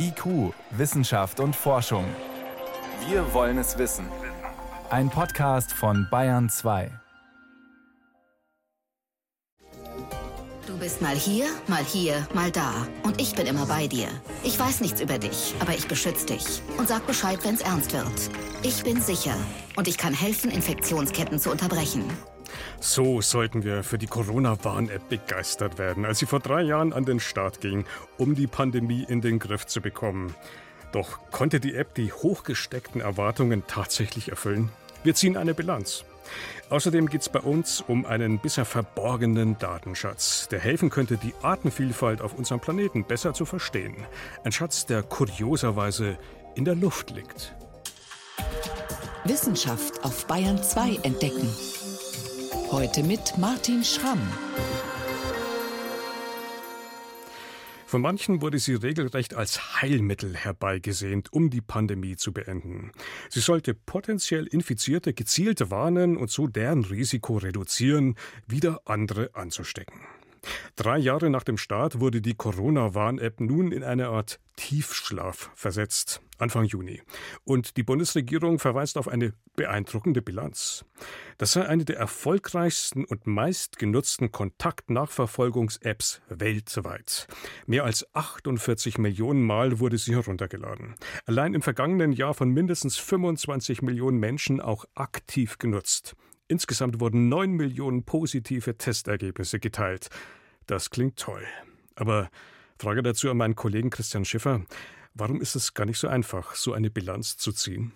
IQ, Wissenschaft und Forschung. Wir wollen es wissen. Ein Podcast von Bayern 2. Du bist mal hier, mal hier, mal da. Und ich bin immer bei dir. Ich weiß nichts über dich, aber ich beschütze dich. Und sag Bescheid, wenn's ernst wird. Ich bin sicher. Und ich kann helfen, Infektionsketten zu unterbrechen. So sollten wir für die Corona-Warn-App begeistert werden, als sie vor drei Jahren an den Start ging, um die Pandemie in den Griff zu bekommen. Doch konnte die App die hochgesteckten Erwartungen tatsächlich erfüllen? Wir ziehen eine Bilanz. Außerdem geht es bei uns um einen bisher verborgenen Datenschatz, der helfen könnte, die Artenvielfalt auf unserem Planeten besser zu verstehen. Ein Schatz, der kurioserweise in der Luft liegt. Wissenschaft auf Bayern 2 entdecken. Heute mit Martin Schramm. Von manchen wurde sie regelrecht als Heilmittel herbeigesehnt, um die Pandemie zu beenden. Sie sollte potenziell Infizierte gezielt warnen und so deren Risiko reduzieren, wieder andere anzustecken. Drei Jahre nach dem Start wurde die Corona-Warn-App nun in eine Art Tiefschlaf versetzt, Anfang Juni. Und die Bundesregierung verweist auf eine beeindruckende Bilanz. Das sei eine der erfolgreichsten und meistgenutzten Kontaktnachverfolgungs-Apps weltweit. Mehr als 48 Millionen Mal wurde sie heruntergeladen. Allein im vergangenen Jahr von mindestens 25 Millionen Menschen auch aktiv genutzt. Insgesamt wurden 9 Millionen positive Testergebnisse geteilt. Das klingt toll. Aber Frage dazu an meinen Kollegen Christian Schiffer. Warum ist es gar nicht so einfach, so eine Bilanz zu ziehen?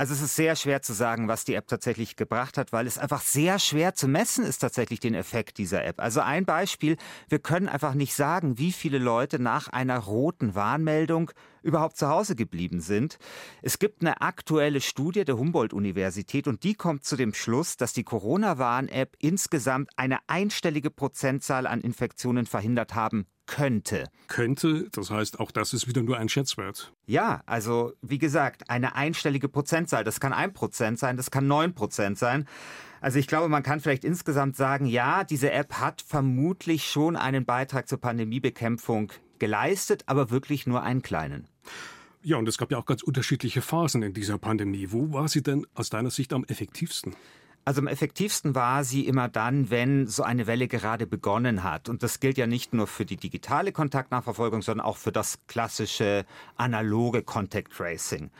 Also es ist sehr schwer zu sagen, was die App tatsächlich gebracht hat, weil es einfach sehr schwer zu messen ist tatsächlich den Effekt dieser App. Also ein Beispiel, wir können einfach nicht sagen, wie viele Leute nach einer roten Warnmeldung überhaupt zu Hause geblieben sind. Es gibt eine aktuelle Studie der Humboldt-Universität und die kommt zu dem Schluss, dass die Corona-Warn-App insgesamt eine einstellige Prozentzahl an Infektionen verhindert haben könnte. Könnte, das heißt, auch das ist wieder nur ein Schätzwert. Ja, also wie gesagt, eine einstellige Prozentzahl. Das kann ein Prozent sein, das kann neun Prozent sein. Also ich glaube, man kann vielleicht insgesamt sagen, ja, diese App hat vermutlich schon einen Beitrag zur Pandemiebekämpfung geleistet, aber wirklich nur einen kleinen. Ja, und es gab ja auch ganz unterschiedliche Phasen in dieser Pandemie. Wo war sie denn aus deiner Sicht am effektivsten? Also am effektivsten war sie immer dann, wenn so eine Welle gerade begonnen hat. Und das gilt ja nicht nur für die digitale Kontaktnachverfolgung, sondern auch für das klassische analoge Contact Tracing.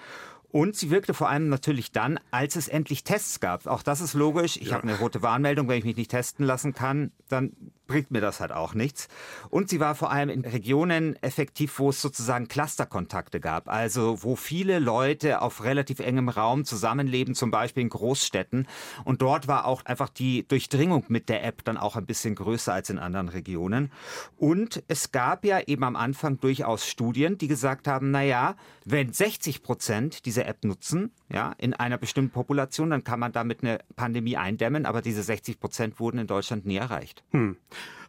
Und sie wirkte vor allem natürlich dann, als es endlich Tests gab. Auch das ist logisch. Ich ja. habe eine rote Warnmeldung, wenn ich mich nicht testen lassen kann, dann bringt mir das halt auch nichts. Und sie war vor allem in Regionen effektiv, wo es sozusagen Clusterkontakte gab. Also wo viele Leute auf relativ engem Raum zusammenleben, zum Beispiel in Großstädten. Und dort war auch einfach die Durchdringung mit der App dann auch ein bisschen größer als in anderen Regionen. Und es gab ja eben am Anfang durchaus Studien, die gesagt haben, na ja, wenn 60 Prozent diese App nutzen, ja, in einer bestimmten Population, dann kann man damit eine Pandemie eindämmen. Aber diese 60 Prozent wurden in Deutschland nie erreicht. Hm.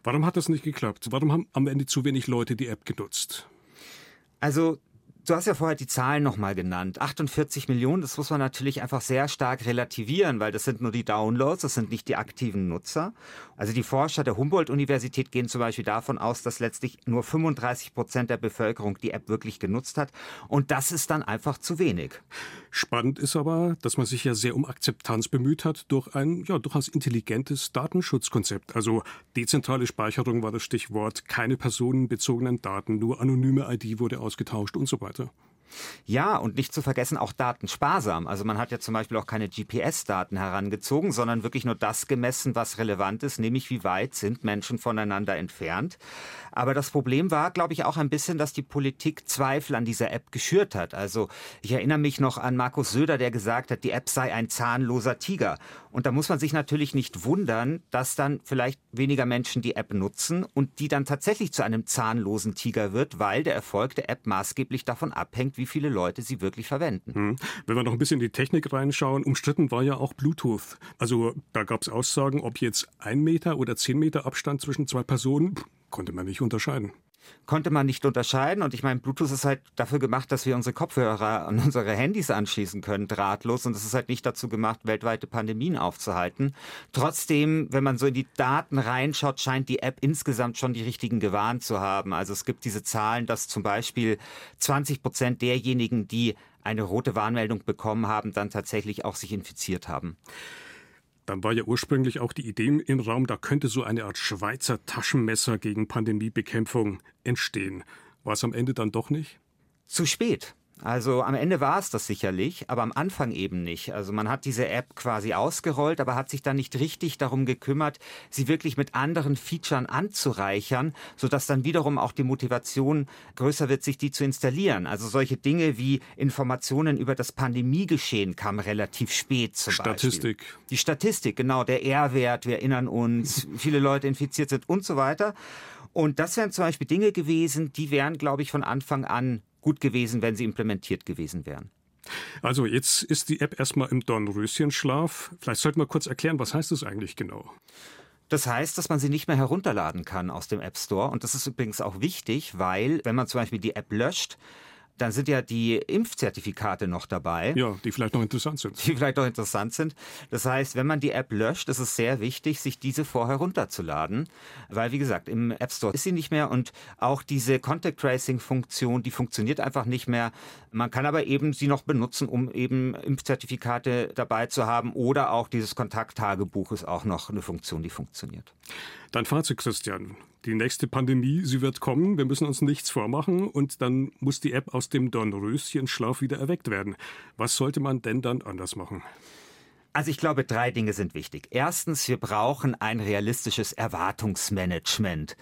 Warum hat das nicht geklappt? Warum haben am Ende zu wenig Leute die App genutzt? Also Du hast ja vorher die Zahlen nochmal genannt. 48 Millionen, das muss man natürlich einfach sehr stark relativieren, weil das sind nur die Downloads, das sind nicht die aktiven Nutzer. Also die Forscher der Humboldt-Universität gehen zum Beispiel davon aus, dass letztlich nur 35 Prozent der Bevölkerung die App wirklich genutzt hat. Und das ist dann einfach zu wenig. Spannend ist aber, dass man sich ja sehr um Akzeptanz bemüht hat durch ein ja, durchaus intelligentes Datenschutzkonzept. Also dezentrale Speicherung war das Stichwort, keine personenbezogenen Daten, nur anonyme ID wurde ausgetauscht und so weiter weiter. Ja, und nicht zu vergessen auch datensparsam. Also man hat ja zum Beispiel auch keine GPS-Daten herangezogen, sondern wirklich nur das gemessen, was relevant ist, nämlich wie weit sind Menschen voneinander entfernt. Aber das Problem war, glaube ich, auch ein bisschen, dass die Politik Zweifel an dieser App geschürt hat. Also ich erinnere mich noch an Markus Söder, der gesagt hat, die App sei ein zahnloser Tiger. Und da muss man sich natürlich nicht wundern, dass dann vielleicht weniger Menschen die App nutzen und die dann tatsächlich zu einem zahnlosen Tiger wird, weil der Erfolg der App maßgeblich davon abhängt, wie viele Leute sie wirklich verwenden. Hm. Wenn wir noch ein bisschen in die Technik reinschauen, umstritten war ja auch Bluetooth. Also da gab es Aussagen, ob jetzt ein Meter oder zehn Meter Abstand zwischen zwei Personen, konnte man nicht unterscheiden. Konnte man nicht unterscheiden. Und ich meine, Bluetooth ist halt dafür gemacht, dass wir unsere Kopfhörer an unsere Handys anschließen können, drahtlos. Und es ist halt nicht dazu gemacht, weltweite Pandemien aufzuhalten. Trotzdem, wenn man so in die Daten reinschaut, scheint die App insgesamt schon die richtigen gewarnt zu haben. Also es gibt diese Zahlen, dass zum Beispiel 20 Prozent derjenigen, die eine rote Warnmeldung bekommen haben, dann tatsächlich auch sich infiziert haben. Dann war ja ursprünglich auch die Idee im Raum, da könnte so eine Art Schweizer Taschenmesser gegen Pandemiebekämpfung entstehen. War es am Ende dann doch nicht? Zu spät. Also am Ende war es das sicherlich, aber am Anfang eben nicht. Also man hat diese App quasi ausgerollt, aber hat sich dann nicht richtig darum gekümmert, sie wirklich mit anderen Features anzureichern, sodass dann wiederum auch die Motivation größer wird, sich die zu installieren. Also solche Dinge wie Informationen über das Pandemiegeschehen kamen relativ spät zum Statistik. Beispiel. Die Statistik, genau, der R-Wert, wir erinnern uns, viele Leute infiziert sind und so weiter. Und das wären zum Beispiel Dinge gewesen, die wären, glaube ich, von Anfang an gut gewesen, wenn sie implementiert gewesen wären. Also jetzt ist die App erstmal im Dornröschenschlaf. Vielleicht sollten wir kurz erklären, was heißt das eigentlich genau? Das heißt, dass man sie nicht mehr herunterladen kann aus dem App Store. Und das ist übrigens auch wichtig, weil wenn man zum Beispiel die App löscht, dann sind ja die Impfzertifikate noch dabei. Ja, die vielleicht noch interessant sind. Die vielleicht noch interessant sind. Das heißt, wenn man die App löscht, ist es sehr wichtig, sich diese vorher runterzuladen. Weil, wie gesagt, im App Store ist sie nicht mehr und auch diese Contact Tracing Funktion, die funktioniert einfach nicht mehr. Man kann aber eben sie noch benutzen, um eben Impfzertifikate dabei zu haben oder auch dieses Kontakttagebuch ist auch noch eine Funktion, die funktioniert. Dein Fazit, Christian. Die nächste Pandemie, sie wird kommen, wir müssen uns nichts vormachen und dann muss die App aus dem Dornröschenschlaf wieder erweckt werden. Was sollte man denn dann anders machen? Also ich glaube, drei Dinge sind wichtig. Erstens, wir brauchen ein realistisches Erwartungsmanagement.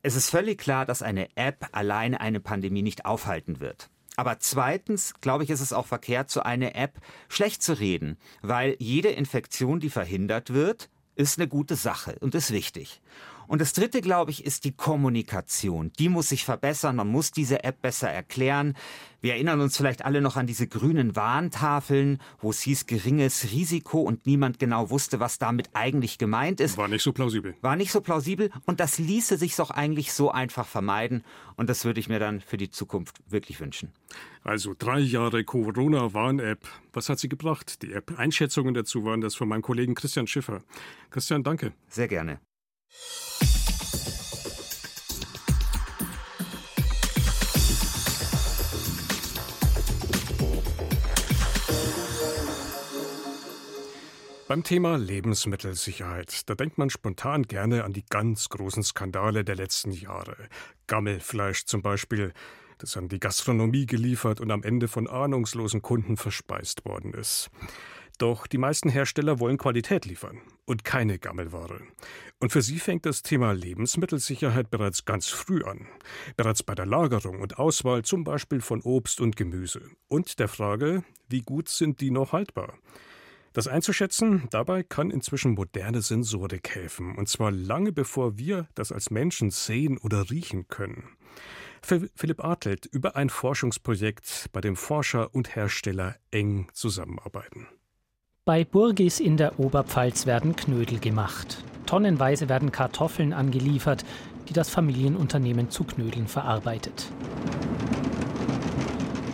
Es ist völlig klar, dass eine App alleine eine Pandemie nicht aufhalten wird. Aber zweitens, glaube ich, ist es auch verkehrt, so eine App schlecht zu reden, weil jede Infektion, die verhindert wird, ist eine gute Sache und ist wichtig. Und das dritte, glaube ich, ist die Kommunikation. Die muss sich verbessern. Man muss diese App besser erklären. Wir erinnern uns vielleicht alle noch an diese grünen Warntafeln, wo es hieß geringes Risiko und niemand genau wusste, was damit eigentlich gemeint ist. War nicht so plausibel. War nicht so plausibel und das ließe sich doch eigentlich so einfach vermeiden und das würde ich mir dann für die Zukunft wirklich wünschen. Also drei Jahre Corona-Warn-App. Was hat sie gebracht? Die App. Einschätzungen dazu waren das von meinem Kollegen Christian Schiffer. Christian, danke. Sehr gerne. Beim Thema Lebensmittelsicherheit, da denkt man spontan gerne an die ganz großen Skandale der letzten Jahre. Gammelfleisch zum Beispiel, das an die Gastronomie geliefert und am Ende von ahnungslosen Kunden verspeist worden ist. Doch die meisten Hersteller wollen Qualität liefern und keine Gammelware. Und für sie fängt das Thema Lebensmittelsicherheit bereits ganz früh an. Bereits bei der Lagerung und Auswahl zum Beispiel von Obst und Gemüse. Und der Frage, wie gut sind die noch haltbar? Das einzuschätzen, dabei kann inzwischen moderne Sensorik helfen, und zwar lange bevor wir das als Menschen sehen oder riechen können. Philipp Artelt über ein Forschungsprojekt, bei dem Forscher und Hersteller eng zusammenarbeiten. Bei Burgis in der Oberpfalz werden Knödel gemacht. Tonnenweise werden Kartoffeln angeliefert, die das Familienunternehmen zu Knödeln verarbeitet.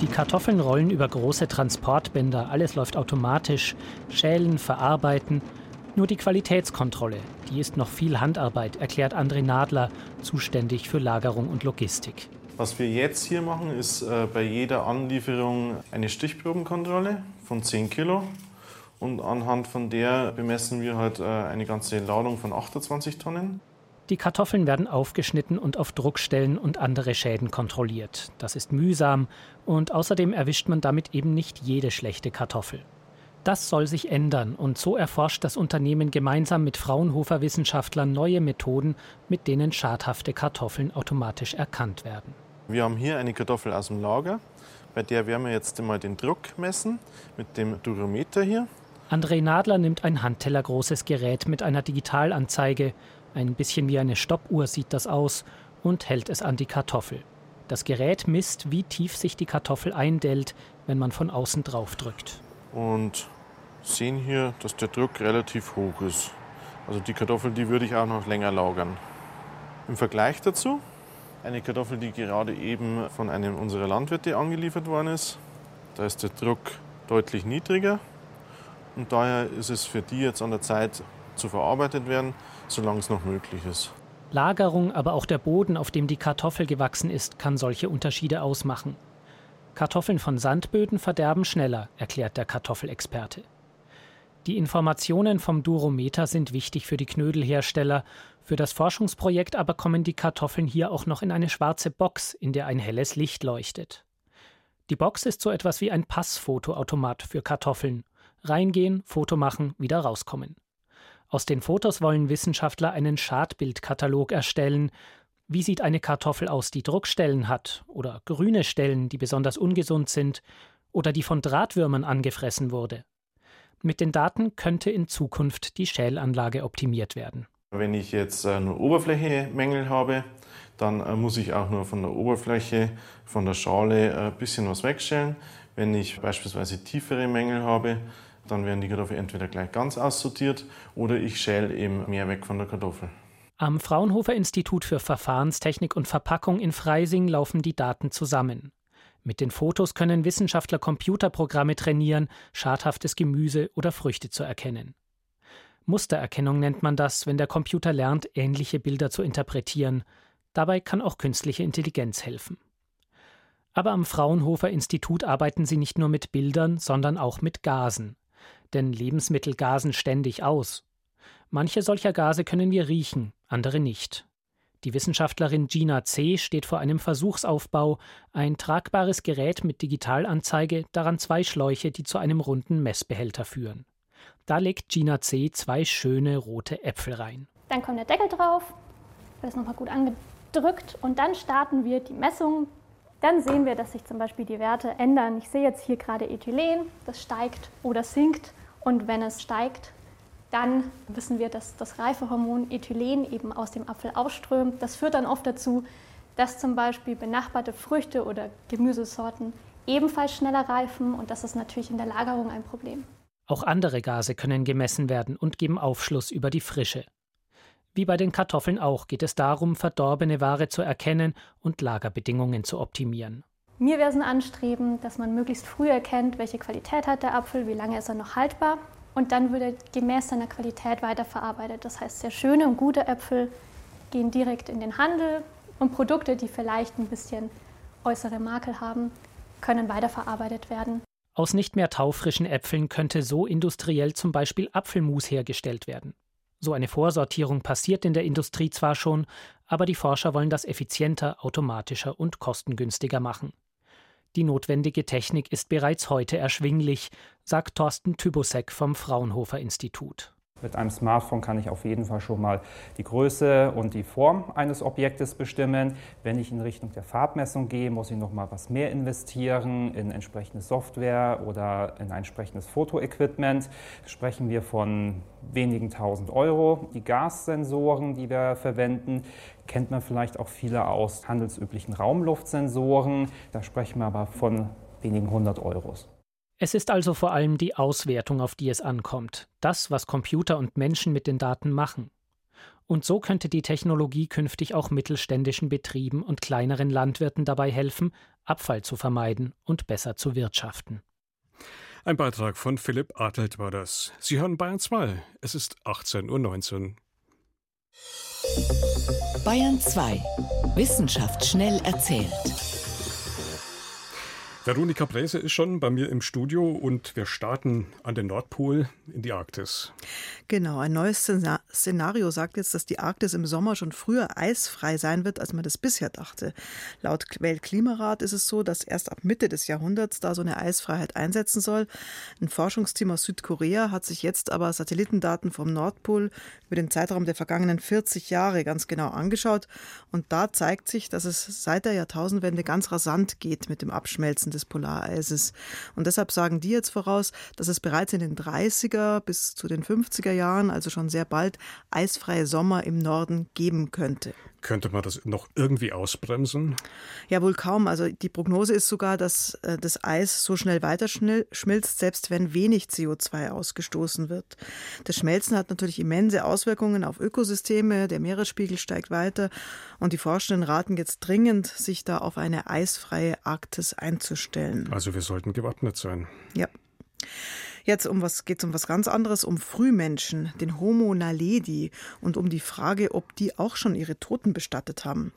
Die Kartoffeln rollen über große Transportbänder, alles läuft automatisch, schälen, verarbeiten. Nur die Qualitätskontrolle, die ist noch viel Handarbeit, erklärt André Nadler, zuständig für Lagerung und Logistik. Was wir jetzt hier machen, ist äh, bei jeder Anlieferung eine Stichprobenkontrolle von 10 Kilo. Und anhand von der bemessen wir halt äh, eine ganze Ladung von 28 Tonnen. Die Kartoffeln werden aufgeschnitten und auf Druckstellen und andere Schäden kontrolliert. Das ist mühsam und außerdem erwischt man damit eben nicht jede schlechte Kartoffel. Das soll sich ändern und so erforscht das Unternehmen gemeinsam mit Fraunhofer Wissenschaftlern neue Methoden, mit denen schadhafte Kartoffeln automatisch erkannt werden. Wir haben hier eine Kartoffel aus dem Lager, bei der werden wir jetzt einmal den Druck messen mit dem Durometer hier. André Nadler nimmt ein handtellergroßes Gerät mit einer Digitalanzeige ein bisschen wie eine Stoppuhr sieht das aus und hält es an die Kartoffel. Das Gerät misst, wie tief sich die Kartoffel eindellt, wenn man von außen drauf drückt. Und sehen hier, dass der Druck relativ hoch ist. Also die Kartoffel, die würde ich auch noch länger lagern. Im Vergleich dazu Eine Kartoffel, die gerade eben von einem unserer Landwirte angeliefert worden ist. Da ist der Druck deutlich niedriger und daher ist es für die jetzt an der Zeit zu verarbeitet werden, solange es noch möglich ist. Lagerung, aber auch der Boden, auf dem die Kartoffel gewachsen ist, kann solche Unterschiede ausmachen. Kartoffeln von Sandböden verderben schneller, erklärt der Kartoffelexperte. Die Informationen vom Durometer sind wichtig für die Knödelhersteller. Für das Forschungsprojekt aber kommen die Kartoffeln hier auch noch in eine schwarze Box, in der ein helles Licht leuchtet. Die Box ist so etwas wie ein Passfotoautomat für Kartoffeln. Reingehen, Foto machen, wieder rauskommen. Aus den Fotos wollen Wissenschaftler einen Schadbildkatalog erstellen. Wie sieht eine Kartoffel aus, die Druckstellen hat oder grüne Stellen, die besonders ungesund sind oder die von Drahtwürmern angefressen wurde? Mit den Daten könnte in Zukunft die Schälanlage optimiert werden. Wenn ich jetzt äh, nur Oberflächemängel habe, dann äh, muss ich auch nur von der Oberfläche, von der Schale ein äh, bisschen was wegstellen. Wenn ich beispielsweise tiefere Mängel habe, dann werden die Kartoffeln entweder gleich ganz aussortiert oder ich schäle eben mehr weg von der Kartoffel. Am Fraunhofer Institut für Verfahrenstechnik und Verpackung in Freising laufen die Daten zusammen. Mit den Fotos können Wissenschaftler Computerprogramme trainieren, schadhaftes Gemüse oder Früchte zu erkennen. Mustererkennung nennt man das, wenn der Computer lernt, ähnliche Bilder zu interpretieren. Dabei kann auch künstliche Intelligenz helfen. Aber am Fraunhofer Institut arbeiten sie nicht nur mit Bildern, sondern auch mit Gasen denn Lebensmittel gasen ständig aus. Manche solcher Gase können wir riechen, andere nicht. Die Wissenschaftlerin Gina C. steht vor einem Versuchsaufbau, ein tragbares Gerät mit Digitalanzeige, daran zwei Schläuche, die zu einem runden Messbehälter führen. Da legt Gina C. zwei schöne rote Äpfel rein. Dann kommt der Deckel drauf, wird es nochmal gut angedrückt und dann starten wir die Messung. Dann sehen wir, dass sich zum Beispiel die Werte ändern. Ich sehe jetzt hier gerade Ethylen, das steigt oder sinkt. Und wenn es steigt, dann wissen wir, dass das Reifehormon Ethylen eben aus dem Apfel ausströmt. Das führt dann oft dazu, dass zum Beispiel benachbarte Früchte oder Gemüsesorten ebenfalls schneller reifen und das ist natürlich in der Lagerung ein Problem. Auch andere Gase können gemessen werden und geben Aufschluss über die Frische. Wie bei den Kartoffeln auch geht es darum, verdorbene Ware zu erkennen und Lagerbedingungen zu optimieren. Mir wäre es ein Anstreben, dass man möglichst früh erkennt, welche Qualität hat der Apfel, wie lange ist er noch haltbar und dann wird er gemäß seiner Qualität weiterverarbeitet. Das heißt, sehr schöne und gute Äpfel gehen direkt in den Handel und Produkte, die vielleicht ein bisschen äußere Makel haben, können weiterverarbeitet werden. Aus nicht mehr taufrischen Äpfeln könnte so industriell zum Beispiel Apfelmus hergestellt werden. So eine Vorsortierung passiert in der Industrie zwar schon, aber die Forscher wollen das effizienter, automatischer und kostengünstiger machen. Die notwendige Technik ist bereits heute erschwinglich, sagt Thorsten Tybusek vom Fraunhofer Institut. Mit einem Smartphone kann ich auf jeden Fall schon mal die Größe und die Form eines Objektes bestimmen. Wenn ich in Richtung der Farbmessung gehe, muss ich noch mal was mehr investieren in entsprechende Software oder in ein entsprechendes Fotoequipment. Sprechen wir von wenigen tausend Euro. Die Gassensoren, die wir verwenden, kennt man vielleicht auch viele aus handelsüblichen Raumluftsensoren. Da sprechen wir aber von wenigen hundert Euros. Es ist also vor allem die Auswertung, auf die es ankommt, das, was Computer und Menschen mit den Daten machen. Und so könnte die Technologie künftig auch mittelständischen Betrieben und kleineren Landwirten dabei helfen, Abfall zu vermeiden und besser zu wirtschaften. Ein Beitrag von Philipp Adelt war das. Sie hören Bayern 2. Es ist 18.19 Uhr. Bayern 2. Wissenschaft schnell erzählt. Veronika Bräse ist schon bei mir im Studio und wir starten an den Nordpol in die Arktis. Genau, ein neues Szenario sagt jetzt, dass die Arktis im Sommer schon früher eisfrei sein wird, als man das bisher dachte. Laut Weltklimarat ist es so, dass erst ab Mitte des Jahrhunderts da so eine Eisfreiheit einsetzen soll. Ein Forschungsteam aus Südkorea hat sich jetzt aber Satellitendaten vom Nordpol über den Zeitraum der vergangenen 40 Jahre ganz genau angeschaut und da zeigt sich, dass es seit der Jahrtausendwende ganz rasant geht mit dem Abschmelzen des Polareises. Und deshalb sagen die jetzt voraus, dass es bereits in den 30er bis zu den 50er Jahren, also schon sehr bald, eisfreie Sommer im Norden geben könnte. Könnte man das noch irgendwie ausbremsen? Ja, wohl kaum. Also die Prognose ist sogar, dass äh, das Eis so schnell weiter schmilzt, selbst wenn wenig CO2 ausgestoßen wird. Das Schmelzen hat natürlich immense Auswirkungen auf Ökosysteme. Der Meeresspiegel steigt weiter und die Forschenden raten jetzt dringend, sich da auf eine eisfreie Arktis einzustellen. Also wir sollten gewappnet sein. Ja. Jetzt um was geht es um was ganz anderes, um Frühmenschen, den Homo naledi und um die Frage, ob die auch schon ihre Toten bestattet haben.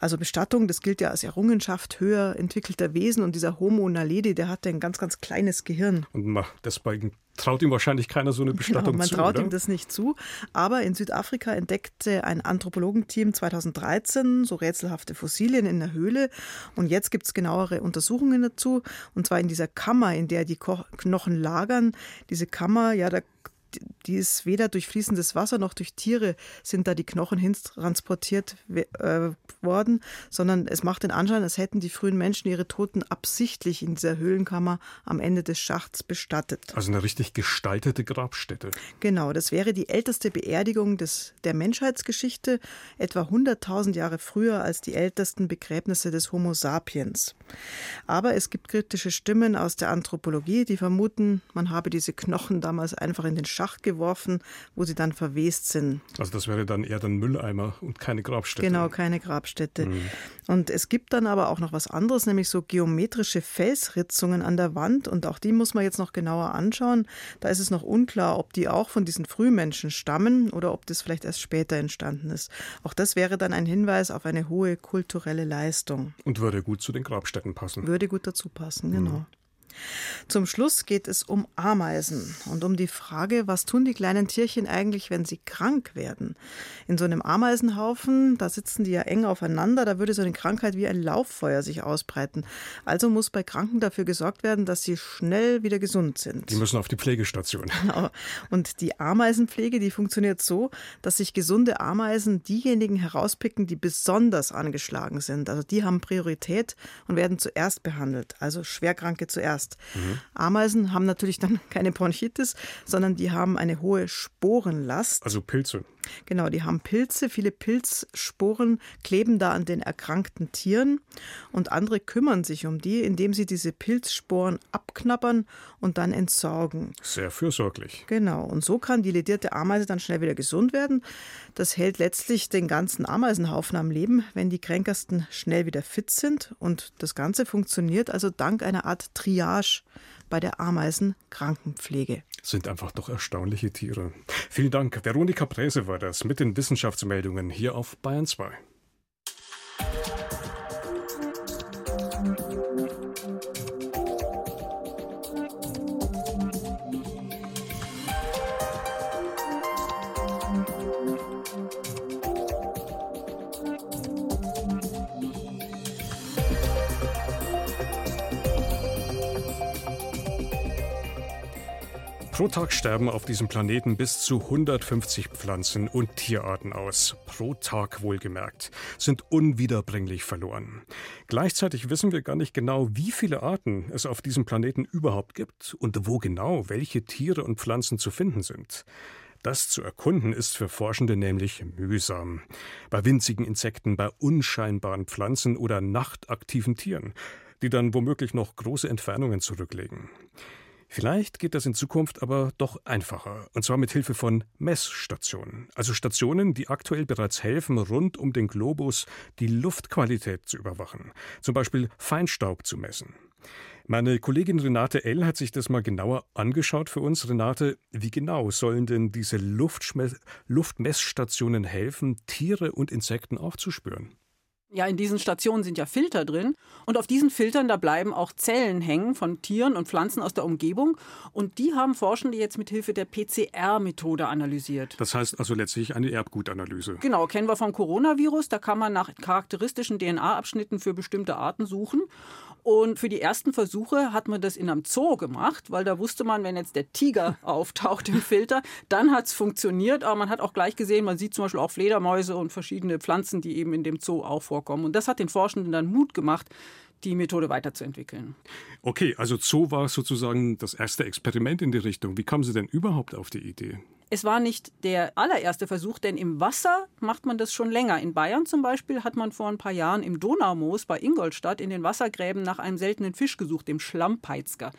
Also Bestattung, das gilt ja als Errungenschaft höher entwickelter Wesen und dieser Homo naledi, der hatte ein ganz ganz kleines Gehirn. Und deswegen traut ihm wahrscheinlich keiner so eine Bestattung genau, man zu. Man traut oder? ihm das nicht zu. Aber in Südafrika entdeckte ein Anthropologenteam 2013 so rätselhafte Fossilien in der Höhle. Und jetzt gibt es genauere Untersuchungen dazu. Und zwar in dieser Kammer, in der die Knochen lagern. Diese Kammer, ja, da die ist weder durch fließendes Wasser noch durch Tiere sind da die Knochen hin transportiert äh, worden, sondern es macht den Anschein, als hätten die frühen Menschen ihre Toten absichtlich in dieser Höhlenkammer am Ende des Schachts bestattet. Also eine richtig gestaltete Grabstätte. Genau, das wäre die älteste Beerdigung des, der Menschheitsgeschichte, etwa 100.000 Jahre früher als die ältesten Begräbnisse des Homo sapiens. Aber es gibt kritische Stimmen aus der Anthropologie, die vermuten, man habe diese Knochen damals einfach in den Schacht geworfen, wo sie dann verwest sind. Also das wäre dann eher dann Mülleimer und keine Grabstätte. Genau, keine Grabstätte. Mhm. Und es gibt dann aber auch noch was anderes, nämlich so geometrische Felsritzungen an der Wand und auch die muss man jetzt noch genauer anschauen. Da ist es noch unklar, ob die auch von diesen Frühmenschen stammen oder ob das vielleicht erst später entstanden ist. Auch das wäre dann ein Hinweis auf eine hohe kulturelle Leistung. Und würde gut zu den Grabstätten passen. Würde gut dazu passen, genau. Mhm. Zum Schluss geht es um Ameisen und um die Frage, was tun die kleinen Tierchen eigentlich, wenn sie krank werden? In so einem Ameisenhaufen, da sitzen die ja eng aufeinander, da würde so eine Krankheit wie ein Lauffeuer sich ausbreiten. Also muss bei Kranken dafür gesorgt werden, dass sie schnell wieder gesund sind. Die müssen auf die Pflegestation. Genau. Und die Ameisenpflege, die funktioniert so, dass sich gesunde Ameisen diejenigen herauspicken, die besonders angeschlagen sind. Also die haben Priorität und werden zuerst behandelt, also Schwerkranke zuerst hast. Mhm. Ameisen haben natürlich dann keine Bronchitis, sondern die haben eine hohe Sporenlast. Also Pilze. Genau, die haben Pilze, viele Pilzsporen kleben da an den erkrankten Tieren und andere kümmern sich um die, indem sie diese Pilzsporen abknabbern und dann entsorgen. Sehr fürsorglich. Genau, und so kann die ledierte Ameise dann schnell wieder gesund werden. Das hält letztlich den ganzen Ameisenhaufen am Leben, wenn die Kränkersten schnell wieder fit sind und das Ganze funktioniert also dank einer Art Triage Triage bei der Ameisenkrankenpflege. Sind einfach doch erstaunliche Tiere. Vielen Dank. Veronika Präse war das mit den Wissenschaftsmeldungen hier auf Bayern 2. Pro Tag sterben auf diesem Planeten bis zu 150 Pflanzen- und Tierarten aus. Pro Tag wohlgemerkt. Sind unwiederbringlich verloren. Gleichzeitig wissen wir gar nicht genau, wie viele Arten es auf diesem Planeten überhaupt gibt und wo genau welche Tiere und Pflanzen zu finden sind. Das zu erkunden ist für Forschende nämlich mühsam. Bei winzigen Insekten, bei unscheinbaren Pflanzen oder nachtaktiven Tieren, die dann womöglich noch große Entfernungen zurücklegen. Vielleicht geht das in Zukunft aber doch einfacher, und zwar mit Hilfe von Messstationen, also Stationen, die aktuell bereits helfen, rund um den Globus die Luftqualität zu überwachen, zum Beispiel Feinstaub zu messen. Meine Kollegin Renate L. hat sich das mal genauer angeschaut für uns. Renate, wie genau sollen denn diese Luftmessstationen helfen, Tiere und Insekten aufzuspüren? Ja, in diesen Stationen sind ja Filter drin. Und auf diesen Filtern, da bleiben auch Zellen hängen von Tieren und Pflanzen aus der Umgebung. Und die haben Forschende jetzt mit Hilfe der PCR-Methode analysiert. Das heißt also letztlich eine Erbgutanalyse. Genau, kennen wir vom Coronavirus. Da kann man nach charakteristischen DNA-Abschnitten für bestimmte Arten suchen. Und für die ersten Versuche hat man das in einem Zoo gemacht, weil da wusste man, wenn jetzt der Tiger auftaucht im Filter, dann hat es funktioniert. Aber man hat auch gleich gesehen, man sieht zum Beispiel auch Fledermäuse und verschiedene Pflanzen, die eben in dem Zoo auch vorkommen. Und das hat den Forschenden dann Mut gemacht, die Methode weiterzuentwickeln. Okay, also Zoo war sozusagen das erste Experiment in die Richtung. Wie kamen Sie denn überhaupt auf die Idee? Es war nicht der allererste Versuch, denn im Wasser macht man das schon länger. In Bayern zum Beispiel hat man vor ein paar Jahren im Donaumoos bei Ingolstadt in den Wassergräben nach einem seltenen Fisch gesucht, dem Schlammpeizger.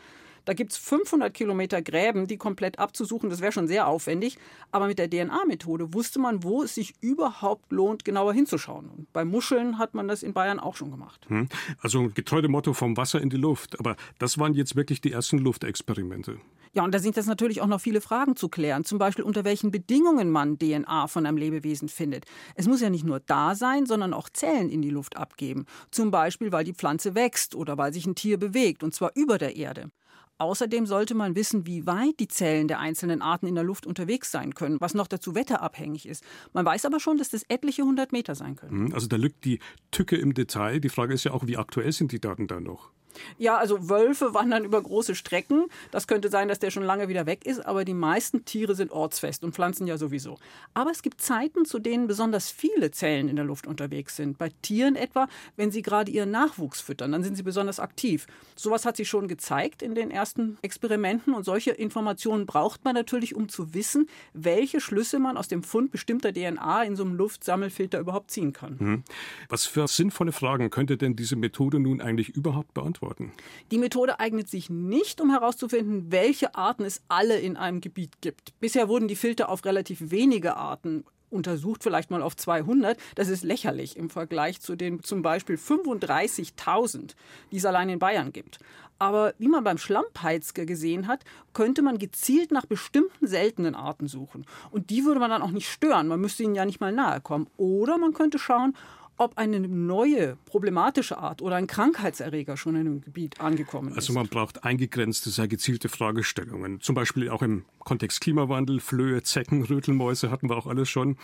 Da gibt es 500 Kilometer Gräben, die komplett abzusuchen. Das wäre schon sehr aufwendig. Aber mit der DNA-Methode wusste man, wo es sich überhaupt lohnt, genauer hinzuschauen. Und bei Muscheln hat man das in Bayern auch schon gemacht. Hm. Also getreu dem Motto vom Wasser in die Luft. Aber das waren jetzt wirklich die ersten Luftexperimente. Ja, und da sind jetzt natürlich auch noch viele Fragen zu klären. Zum Beispiel, unter welchen Bedingungen man DNA von einem Lebewesen findet. Es muss ja nicht nur da sein, sondern auch Zellen in die Luft abgeben. Zum Beispiel, weil die Pflanze wächst oder weil sich ein Tier bewegt, und zwar über der Erde. Außerdem sollte man wissen, wie weit die Zellen der einzelnen Arten in der Luft unterwegs sein können, was noch dazu wetterabhängig ist. Man weiß aber schon, dass das etliche hundert Meter sein können. Hm, also da liegt die Tücke im Detail. Die Frage ist ja auch, wie aktuell sind die Daten da noch? Ja, also Wölfe wandern über große Strecken. Das könnte sein, dass der schon lange wieder weg ist, aber die meisten Tiere sind ortsfest und Pflanzen ja sowieso. Aber es gibt Zeiten, zu denen besonders viele Zellen in der Luft unterwegs sind. Bei Tieren etwa, wenn sie gerade ihren Nachwuchs füttern, dann sind sie besonders aktiv. Sowas hat sich schon gezeigt in den ersten Experimenten und solche Informationen braucht man natürlich, um zu wissen, welche Schlüsse man aus dem Fund bestimmter DNA in so einem Luftsammelfilter überhaupt ziehen kann. Hm. Was für sinnvolle Fragen könnte denn diese Methode nun eigentlich überhaupt beantworten? Beantworten. Die Methode eignet sich nicht, um herauszufinden, welche Arten es alle in einem Gebiet gibt. Bisher wurden die Filter auf relativ wenige Arten untersucht, vielleicht mal auf 200. Das ist lächerlich im Vergleich zu den zum Beispiel 35.000, die es allein in Bayern gibt. Aber wie man beim Schlammpeizger gesehen hat, könnte man gezielt nach bestimmten seltenen Arten suchen. Und die würde man dann auch nicht stören. Man müsste ihnen ja nicht mal nahe kommen. Oder man könnte schauen, ob eine neue problematische Art oder ein Krankheitserreger schon in einem Gebiet angekommen ist. Also man braucht eingegrenzte, sehr gezielte Fragestellungen. Zum Beispiel auch im Kontext Klimawandel, Flöhe, Zecken, Rötelmäuse hatten wir auch alles schon.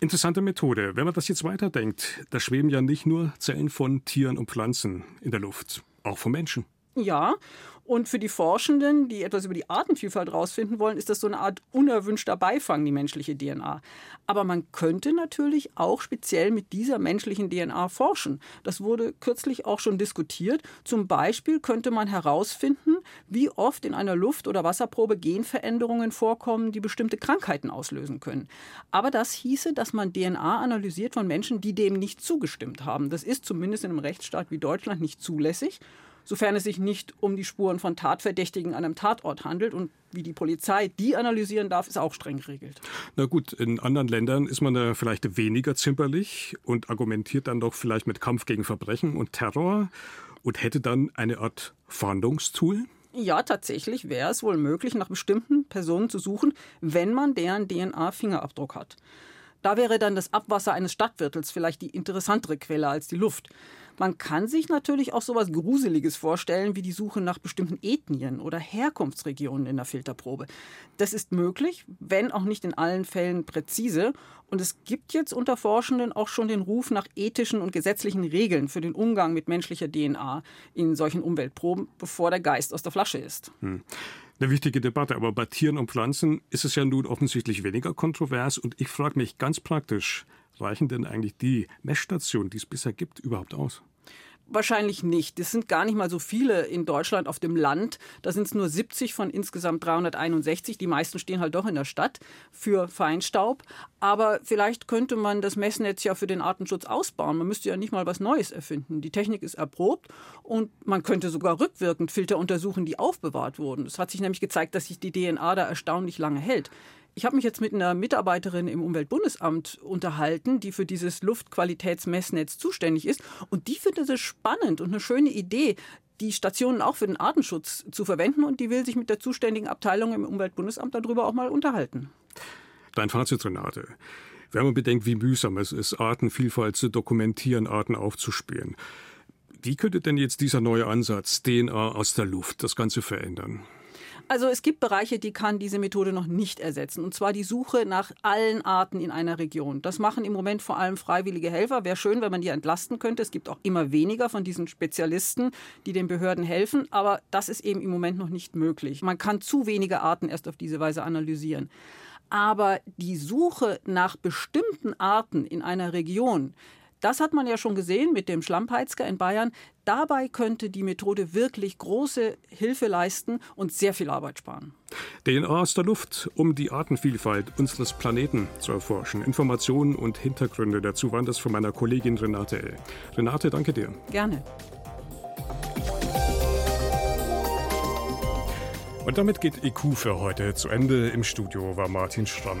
Interessante Methode. Wenn man das jetzt weiterdenkt, da schweben ja nicht nur Zellen von Tieren und Pflanzen in der Luft, auch von Menschen. Ja, und für die Forschenden, die etwas über die Artenvielfalt herausfinden wollen, ist das so eine Art unerwünschter Beifang, die menschliche DNA. Aber man könnte natürlich auch speziell mit dieser menschlichen DNA forschen. Das wurde kürzlich auch schon diskutiert. Zum Beispiel könnte man herausfinden, wie oft in einer Luft- oder Wasserprobe Genveränderungen vorkommen, die bestimmte Krankheiten auslösen können. Aber das hieße, dass man DNA analysiert von Menschen, die dem nicht zugestimmt haben. Das ist zumindest in einem Rechtsstaat wie Deutschland nicht zulässig sofern es sich nicht um die Spuren von Tatverdächtigen an einem Tatort handelt. Und wie die Polizei die analysieren darf, ist auch streng geregelt. Na gut, in anderen Ländern ist man da vielleicht weniger zimperlich und argumentiert dann doch vielleicht mit Kampf gegen Verbrechen und Terror und hätte dann eine Art Fahndungstool? Ja, tatsächlich wäre es wohl möglich, nach bestimmten Personen zu suchen, wenn man deren DNA-Fingerabdruck hat. Da wäre dann das Abwasser eines Stadtviertels vielleicht die interessantere Quelle als die Luft. Man kann sich natürlich auch so etwas Gruseliges vorstellen, wie die Suche nach bestimmten Ethnien oder Herkunftsregionen in der Filterprobe. Das ist möglich, wenn auch nicht in allen Fällen präzise. Und es gibt jetzt unter Forschenden auch schon den Ruf nach ethischen und gesetzlichen Regeln für den Umgang mit menschlicher DNA in solchen Umweltproben, bevor der Geist aus der Flasche ist. Hm. Eine wichtige Debatte, aber bei Tieren und Pflanzen ist es ja nun offensichtlich weniger kontrovers. Und ich frage mich ganz praktisch, reichen denn eigentlich die Messstationen, die es bisher gibt, überhaupt aus? Wahrscheinlich nicht. Es sind gar nicht mal so viele in Deutschland auf dem Land. Da sind es nur 70 von insgesamt 361. Die meisten stehen halt doch in der Stadt für Feinstaub. Aber vielleicht könnte man das Messnetz ja für den Artenschutz ausbauen. Man müsste ja nicht mal was Neues erfinden. Die Technik ist erprobt und man könnte sogar rückwirkend Filter untersuchen, die aufbewahrt wurden. Es hat sich nämlich gezeigt, dass sich die DNA da erstaunlich lange hält. Ich habe mich jetzt mit einer Mitarbeiterin im Umweltbundesamt unterhalten, die für dieses Luftqualitätsmessnetz zuständig ist. Und die findet es spannend und eine schöne Idee, die Stationen auch für den Artenschutz zu verwenden. Und die will sich mit der zuständigen Abteilung im Umweltbundesamt darüber auch mal unterhalten. Dein Fazit, Renate. Wenn man bedenkt, wie mühsam es ist, Artenvielfalt zu dokumentieren, Arten aufzuspüren. Wie könnte denn jetzt dieser neue Ansatz DNA aus der Luft das Ganze verändern? Also es gibt Bereiche, die kann diese Methode noch nicht ersetzen. Und zwar die Suche nach allen Arten in einer Region. Das machen im Moment vor allem freiwillige Helfer. Wäre schön, wenn man die entlasten könnte. Es gibt auch immer weniger von diesen Spezialisten, die den Behörden helfen. Aber das ist eben im Moment noch nicht möglich. Man kann zu wenige Arten erst auf diese Weise analysieren. Aber die Suche nach bestimmten Arten in einer Region, Das hat man ja schon gesehen mit dem Schlammpeitzger in Bayern. Dabei könnte die Methode wirklich große Hilfe leisten und sehr viel Arbeit sparen. DNA aus der Luft, um die Artenvielfalt unseres Planeten zu erforschen. Informationen und Hintergründe dazu waren das von meiner Kollegin Renate L. Renate, danke dir. Gerne. Und damit geht EQ für heute zu Ende. Im Studio war Martin Stramm.